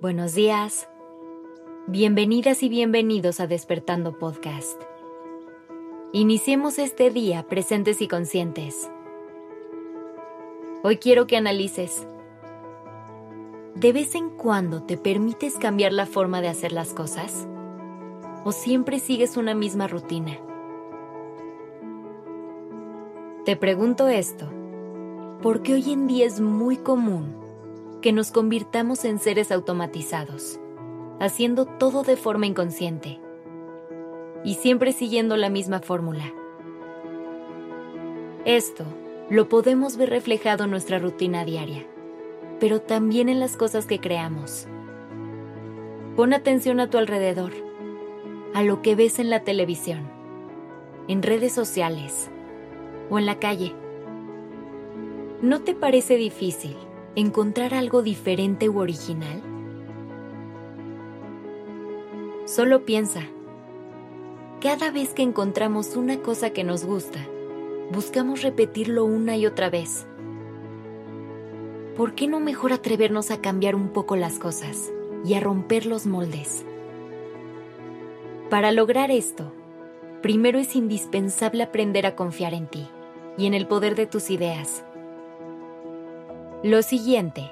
Buenos días. Bienvenidas y bienvenidos a Despertando Podcast. Iniciemos este día presentes y conscientes. Hoy quiero que analices. ¿De vez en cuando te permites cambiar la forma de hacer las cosas? ¿O siempre sigues una misma rutina? Te pregunto esto porque hoy en día es muy común que nos convirtamos en seres automatizados, haciendo todo de forma inconsciente y siempre siguiendo la misma fórmula. Esto lo podemos ver reflejado en nuestra rutina diaria, pero también en las cosas que creamos. Pon atención a tu alrededor, a lo que ves en la televisión, en redes sociales o en la calle. ¿No te parece difícil encontrar algo diferente u original? Solo piensa. Cada vez que encontramos una cosa que nos gusta, buscamos repetirlo una y otra vez. ¿Por qué no mejor atrevernos a cambiar un poco las cosas y a romper los moldes? Para lograr esto, primero es indispensable aprender a confiar en ti y en el poder de tus ideas. Lo siguiente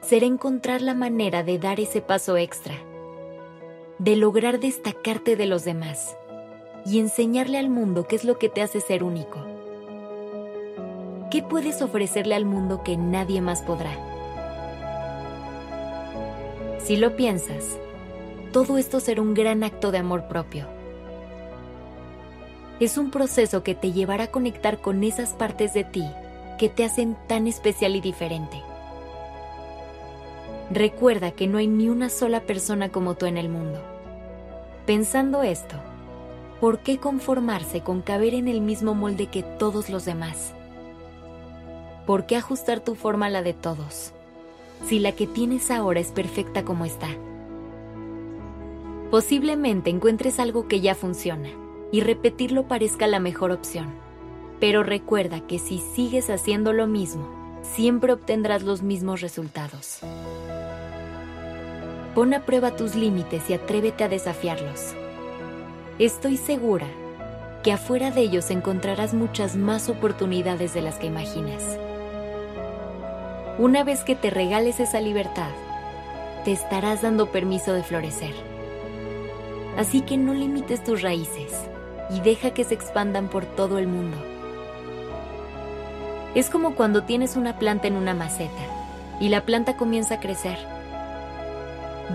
será encontrar la manera de dar ese paso extra, de lograr destacarte de los demás y enseñarle al mundo qué es lo que te hace ser único. ¿Qué puedes ofrecerle al mundo que nadie más podrá? Si lo piensas, todo esto será un gran acto de amor propio. Es un proceso que te llevará a conectar con esas partes de ti que te hacen tan especial y diferente. Recuerda que no hay ni una sola persona como tú en el mundo. Pensando esto, ¿por qué conformarse con caber en el mismo molde que todos los demás? ¿Por qué ajustar tu forma a la de todos, si la que tienes ahora es perfecta como está? Posiblemente encuentres algo que ya funciona y repetirlo parezca la mejor opción pero recuerda que si sigues haciendo lo mismo, siempre obtendrás los mismos resultados. Pon a prueba tus límites y atrévete a desafiarlos. Estoy segura que afuera de ellos encontrarás muchas más oportunidades de las que imaginas. Una vez que te regales esa libertad, te estarás dando permiso de florecer. Así que no limites tus raíces y deja que se expandan por todo el mundo. Es como cuando tienes una planta en una maceta y la planta comienza a crecer.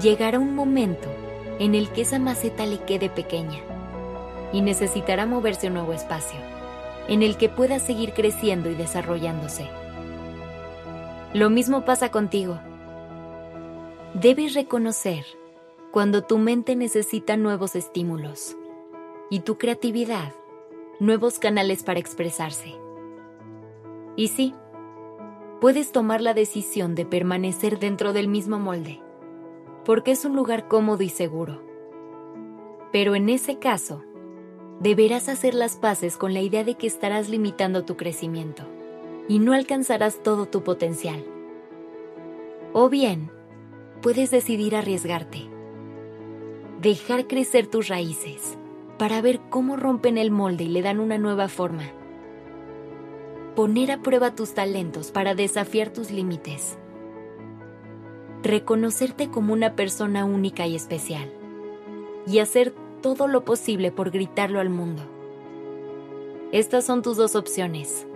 Llegará un momento en el que esa maceta le quede pequeña y necesitará moverse a un nuevo espacio, en el que pueda seguir creciendo y desarrollándose. Lo mismo pasa contigo. Debes reconocer cuando tu mente necesita nuevos estímulos y tu creatividad nuevos canales para expresarse. Y sí, puedes tomar la decisión de permanecer dentro del mismo molde, porque es un lugar cómodo y seguro. Pero en ese caso, deberás hacer las paces con la idea de que estarás limitando tu crecimiento y no alcanzarás todo tu potencial. O bien, puedes decidir arriesgarte, dejar crecer tus raíces para ver cómo rompen el molde y le dan una nueva forma poner a prueba tus talentos para desafiar tus límites. Reconocerte como una persona única y especial. Y hacer todo lo posible por gritarlo al mundo. Estas son tus dos opciones.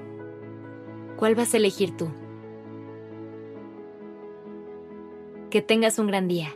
¿Cuál vas a elegir tú? Que tengas un gran día.